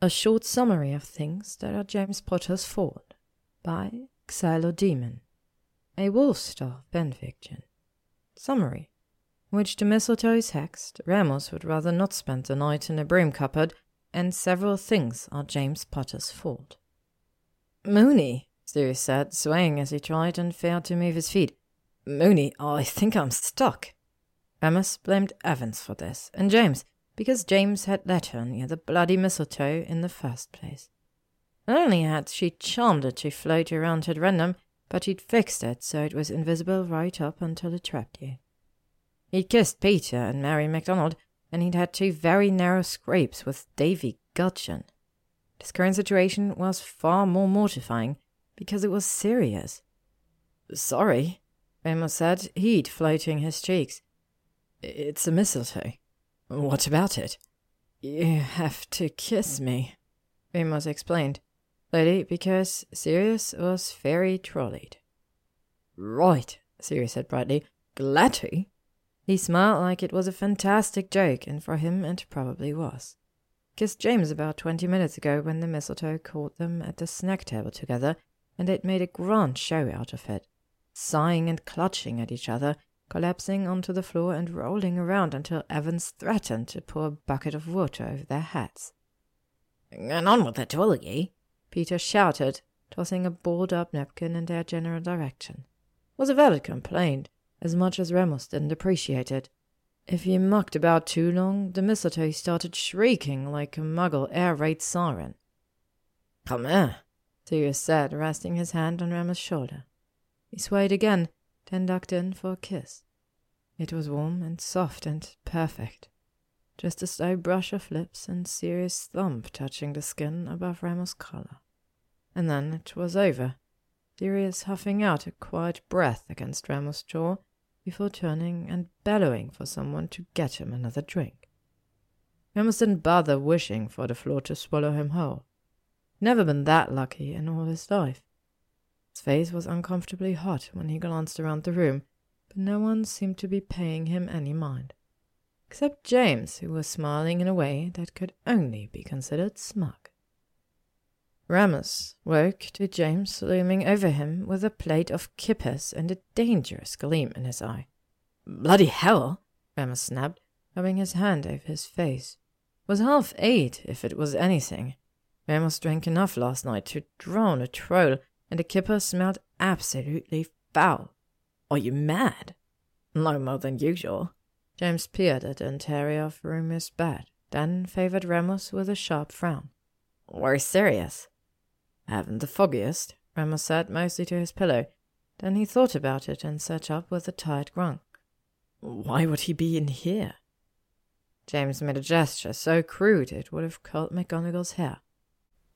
A Short Summary of Things That Are James Potter's Fault by Xylodemon. A Wolfstar fanfiction. Summary. Which the mistletoe is hexed, Remus would rather not spend the night in a broom cupboard, and several things are James Potter's fault. Moony, Sirius said, swaying as he tried and failed to move his feet. Moony, I think I'm stuck. Remus blamed Evans for this, and James, because James had let her near the bloody mistletoe in the first place. Not only had she charmed it to float around at random, but he'd fixed it so it was invisible right up until it trapped you. He'd kissed Peter and Mary MacDonald, and he'd had two very narrow scrapes with Davy Gudgeon. This current situation was far more mortifying because it was Sirius. Sorry, Remus said, heat floating his cheeks. It's a mistletoe. What about it? You have to kiss me, Remus explained, slowly, because Sirius was very trolleyed. Right, Sirius said brightly. Glad to. He smiled like it was a fantastic joke, and for him it probably was. Kissed James about twenty minutes ago when the mistletoe caught them at the snack table together, and they'd made a grand show out of it, sighing and clutching at each other collapsing onto the floor and rolling around until Evans threatened to pour a bucket of water over their heads. And on with it, will ye? Peter shouted, tossing a balled up napkin in their general direction. It was a valid complaint, as much as Remus didn't appreciate it. If you mucked about too long, the mistletoe started shrieking like a muggle air raid siren. Come here, Sirius said, resting his hand on Remus' shoulder. He swayed again, then ducked in for a kiss. It was warm and soft and perfect. Just a slow brush of lips and Sirius thump touching the skin above Remus' collar. And then it was over, Sirius huffing out a quiet breath against Remus' jaw before turning and bellowing for someone to get him another drink. Remus didn't bother wishing for the floor to swallow him whole. Never been that lucky in all his life. His face was uncomfortably hot when he glanced around the room, but no one seemed to be paying him any mind. Except James, who was smiling in a way that could only be considered smug. Remus woke to James looming over him with a plate of kippers and a dangerous gleam in his eye. Bloody hell! Remus snapped, rubbing his hand over his face. It was half eight, if it was anything. Remus drank enough last night to drown a troll and the kipper smelled absolutely foul. Are you mad? No more than usual. James peered at the interior of Remus' bed, then favored Remus with a sharp frown. We're Sirius. Haven't the foggiest, Remus said, mostly to his pillow. Then he thought about it and sat up with a tired grunt. Why would he be in here? James made a gesture so crude it would have curled McGonagall's hair.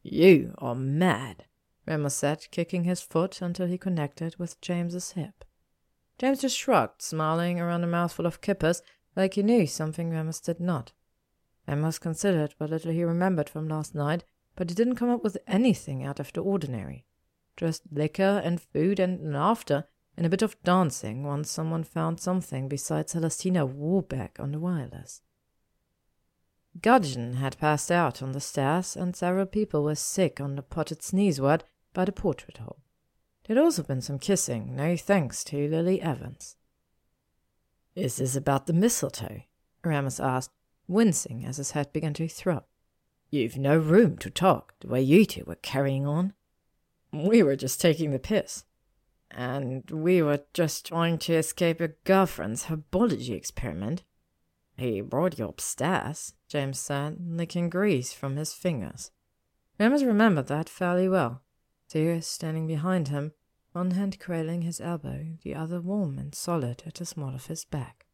You are mad. Remus said, kicking his foot until he connected with James's hip. James just shrugged, smiling around a mouthful of kippers, like he knew something Remus did not. Remus considered what little he remembered from last night, but he didn't come up with anything out of the ordinary. Just liquor and food and laughter and a bit of dancing once someone found something besides Celestina Warbeck on the wireless. Gudgeon had passed out on the stairs, and several people were sick on the potted sneezewort by the portrait hole. There'd also been some kissing, no thanks to Lily Evans. Is this about the mistletoe? Remus asked, wincing as his head began to throb. You've no room to talk the way you two were carrying on. We were just taking the piss. And we were just trying to escape a girlfriend's herbology experiment. He brought you upstairs, James said, licking grease from his fingers. Remus remembered that fairly well. Sirius standing behind him, one hand cradling his elbow, the other warm and solid at the small of his back.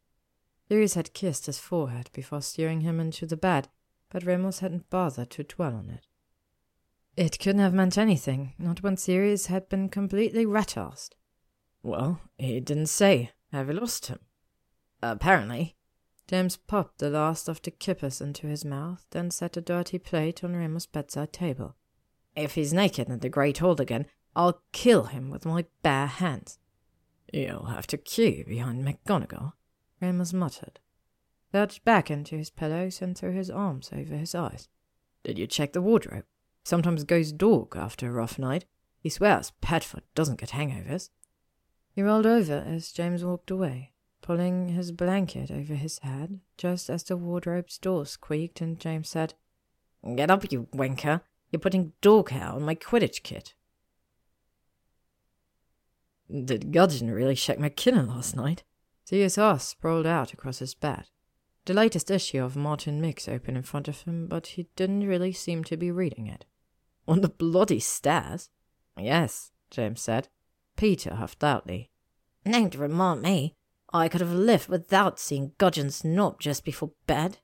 Sirius had kissed his forehead before steering him into the bed, but Remus hadn't bothered to dwell on it. It couldn't have meant anything, not when Sirius had been completely rat-assed. Well, he didn't say. Have you lost him? Apparently. James popped the last of the kippers into his mouth, then set a dirty plate on Remus' bedside table. If he's naked in the Great Hall again, I'll kill him with my bare hands. You'll have to queue behind McGonagall, Remus muttered. Lurched back into his pillows and threw his arms over his eyes. Did you check the wardrobe? Sometimes goes dog after a rough night. He swears Padfoot doesn't get hangovers. He rolled over as James walked away, pulling his blanket over his head just as the wardrobe's door squeaked and James said, Get up, you wanker. You're putting dog hair on my Quidditch kit. Did Gudgeon really shake my last night? Asked, sprawled out across his bed. The latest issue of Martin Mix open in front of him, but he didn't really seem to be reading it. On the bloody stairs? Yes, James said. Peter huffed loudly. Don't remind me. I could have lived without seeing Gudgeon's knob just before bed.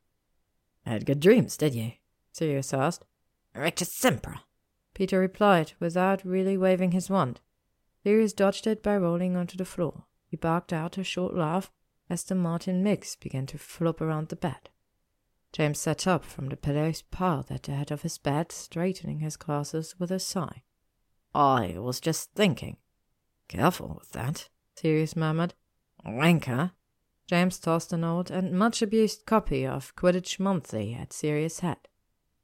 Had good dreams, did you? Sirius asked. Rictusempra, Peter replied, without really waving his wand. Sirius dodged it by rolling onto the floor. He barked out a short laugh as the Martin mix began to flop around the bed. James sat up from the pillows piled at the head of his bed, straightening his glasses with a sigh. I was just thinking. Careful with that, Sirius murmured. Wanker. James tossed an old and much abused copy of Quidditch Monthly at Sirius' head.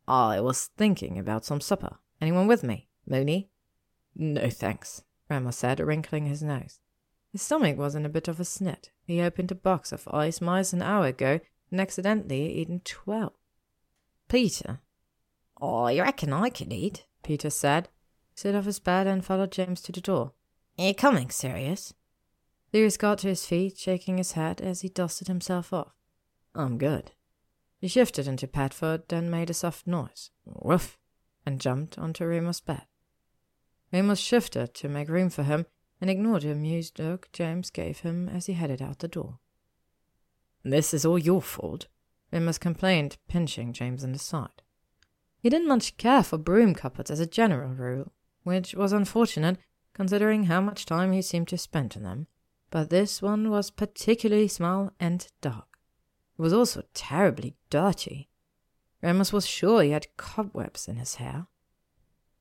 I was thinking about some supper. Anyone with me? Moony? No thanks, Remus said, wrinkling his nose. His stomach was in a bit of a snit. He opened a box of ice mice an hour ago and accidentally eaten twelve. Peter. Oh, I reckon I could eat, Peter said, stood off his bed and followed James to the door. You coming, Sirius? Sirius got to his feet, shaking his head as he dusted himself off. I'm good. He shifted into Padfoot, then made a soft noise, woof, and jumped onto Remus's bed. Remus shifted to make room for him and ignored the amused look James gave him as he headed out the door. This is all your fault, Remus complained, pinching James in the side. He didn't much care for broom cupboards as a general rule, which was unfortunate considering how much time he seemed to spend in them, but this one was particularly small and dark. It was also terribly dirty. Remus was sure he had cobwebs in his hair.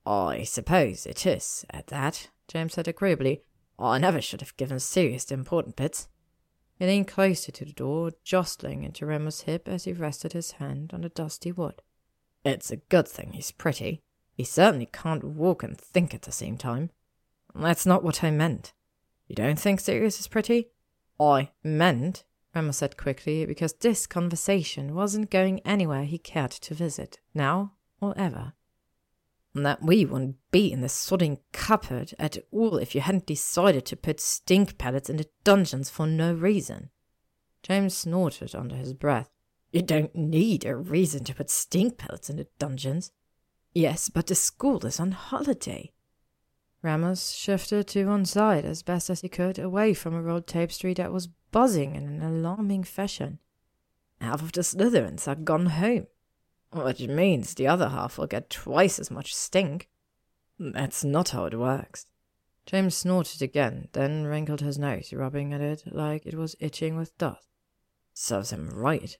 I suppose it is, at that, James said agreeably. I never should have given Sirius the important bits. He leaned closer to the door, jostling into Remus' hip as he rested his hand on the dusty wood. It's a good thing he's pretty. He certainly can't walk and think at the same time. That's not what I meant. You don't think Sirius is pretty? I meant, Remus said quickly, because this conversation wasn't going anywhere he cared to visit, now or ever. And That we wouldn't be in the sodding cupboard at all if you hadn't decided to put stink pellets in the dungeons for no reason. James snorted under his breath. You don't need a reason to put stink pellets in the dungeons. Yes, but the school is on holiday. Remus shifted to one side as best as he could, away from a rolled tapestry that was buzzing in an alarming fashion. Half of the Slytherins are gone home, which means the other half will get twice as much stink. That's not how it works. James snorted again, then wrinkled his nose, rubbing at it like it was itching with dust. Serves him right.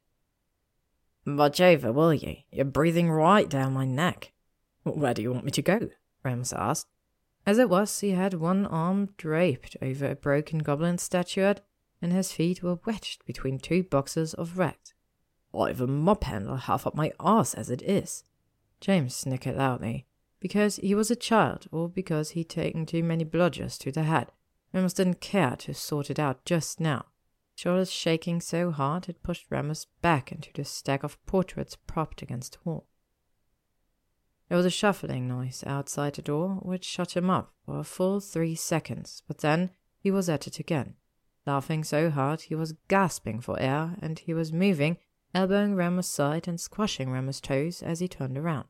Watch over, will you? You're breathing right down my neck. Where do you want me to go? Remus asked. As it was, he had one arm draped over a broken goblin statuette, and his feet were wedged between two boxes of wrecked. I've a mop handle half up my arse as it is. James snickered loudly, because he was a child, or because he'd taken too many bludgers to the head. Remus didn't care to sort it out just now. Shoulders shaking so hard it pushed Remus back into the stack of portraits propped against the wall. There was a shuffling noise outside the door, which shut him up for a full three seconds, but then he was at it again, laughing so hard he was gasping for air, and he was moving, elbowing Remus' side and squashing Remus' toes as he turned around.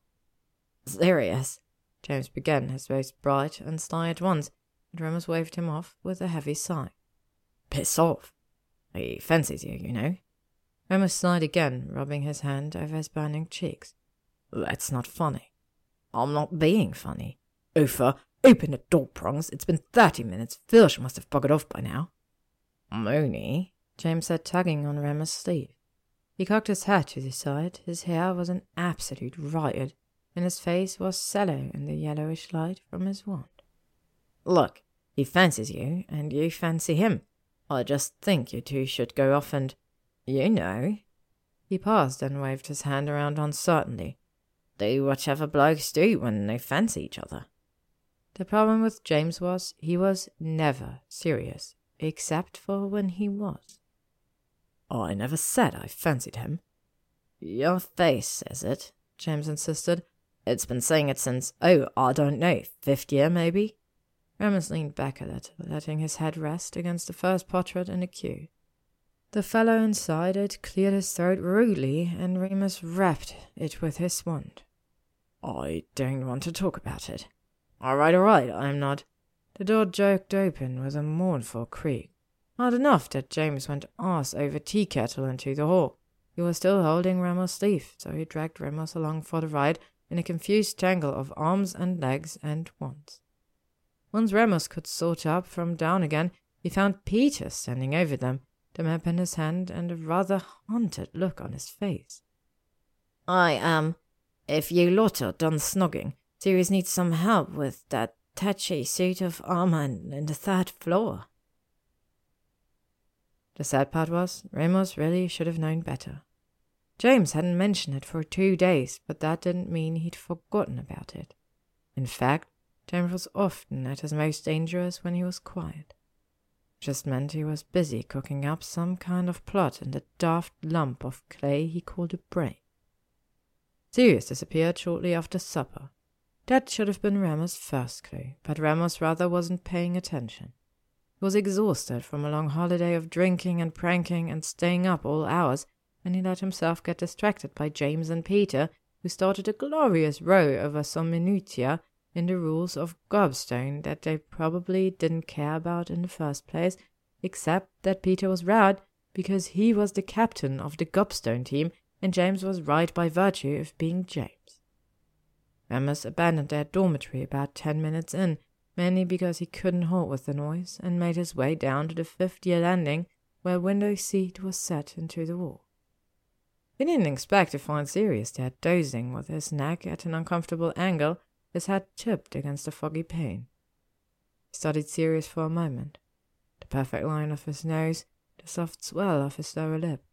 Sirius, James began, his face bright and sly at once, and waved him off with a heavy sigh. Piss off. He fancies you, you know. Remus sighed again, rubbing his hand over his burning cheeks. That's not funny. I'm not being funny. Uther, open the door prongs. It's been thirty minutes. Filch must have buggered off by now. Moony, James said, tugging on Remus' sleeve. He cocked his head to the side. His hair was an absolute riot, and his face was sallow in the yellowish light from his wand. Look, he fancies you, and you fancy him. I just think you two should go off and, you know. He paused and waved his hand around uncertainly. do whatever blokes do when they fancy each other. The problem with James was he was never serious, except for when he was. Oh, I never said I fancied him. Your face says it, James insisted. It's been saying it since, oh, I don't know, fifth year maybe? Remus leaned back a little, letting his head rest against the first portrait in the queue. The fellow inside it cleared his throat rudely, and Remus rapped it with his wand. I don't want to talk about it. All right, all right, I'm not. The door jerked open with a mournful creak. Hard enough that James went arse over tea kettle into the hall. He was still holding Remus' sleeve, so he dragged Remus along for the ride in a confused tangle of arms and legs and wants. Once Remus could sort up from down again, he found Peter standing over them, the map in his hand and a rather haunted look on his face. I am. Um, if you lot are done snogging, Sirius needs some help with that touchy suit of armor in the third floor. The sad part was, Remus really should have known better. James hadn't mentioned it for two days, but that didn't mean he'd forgotten about it. In fact, James was often at his most dangerous when he was quiet just meant he was busy cooking up some kind of plot in the daft lump of clay he called a brain. Sirius disappeared shortly after supper. That should have been Remus' first clue, but Remus rather wasn't paying attention. He was exhausted from a long holiday of drinking and pranking and staying up all hours, and he let himself get distracted by James and Peter, who started a glorious row over some minutia in the rules of Gobstone that they probably didn't care about in the first place, except that Peter was right because he was the captain of the Gobstone team and James was right by virtue of being James. Remus abandoned their dormitory about ten minutes in, mainly because he couldn't halt with the noise, and made his way down to the fifth year landing, where window seat was set into the wall. He didn't expect to find Sirius there dozing with his neck at an uncomfortable angle his head tipped against the foggy pane. He studied Sirius for a moment, the perfect line of his nose, the soft swell of his lower lip,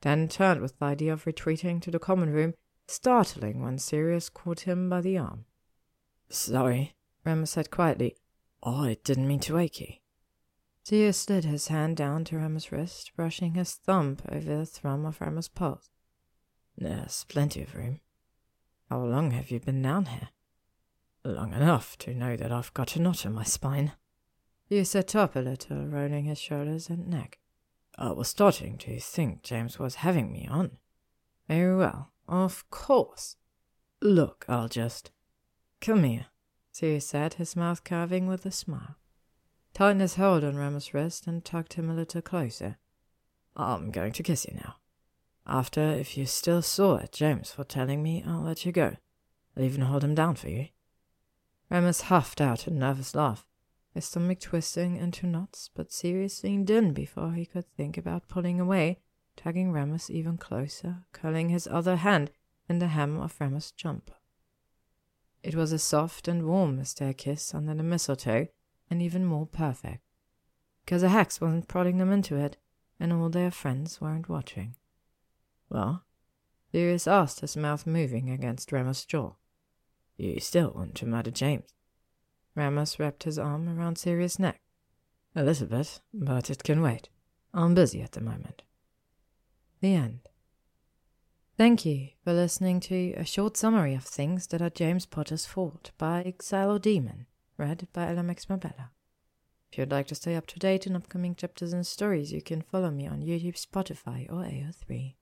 then turned with the idea of retreating to the common room, startling when Sirius caught him by the arm. Sorry, Remus said quietly. Oh, I didn't mean to wake you. Sirius slid his hand down to Remus' wrist, brushing his thumb over the thrum of Remus' pulse. There's plenty of room. How long have you been down here? long enough to know that I've got a knot in my spine. He sat up a little, rolling his shoulders and neck. I was starting to think James was having me on. Very well, of course. Look, I'll just. Come here, Sirius said, his mouth curving with a smile. Tightened his hold on Remus' wrist and tugged him a little closer. I'm going to kiss you now. After, if you're still sore at James for telling me, I'll let you go. I'll even hold him down for you. Remus huffed out a nervous laugh, his stomach twisting into knots, but Sirius leaned in before he could think about pulling away, tugging Remus even closer, curling his other hand in the hem of Remus' jumper. It was as soft and warm their kiss under the mistletoe, and even more perfect, because the hex wasn't prodding them into it, and all their friends weren't watching. Well? Sirius asked, his mouth moving against Remus' jaw. You still want to murder James? Remus wrapped his arm around Sirius' neck. A little bit, but it can wait. I'm busy at the moment. The end. Thank you for listening to a short summary of things that are James Potter's fault by Xylodemon, read by LMX Mabella. If you'd like to stay up to date on upcoming chapters and stories, you can follow me on YouTube, Spotify, or AO3.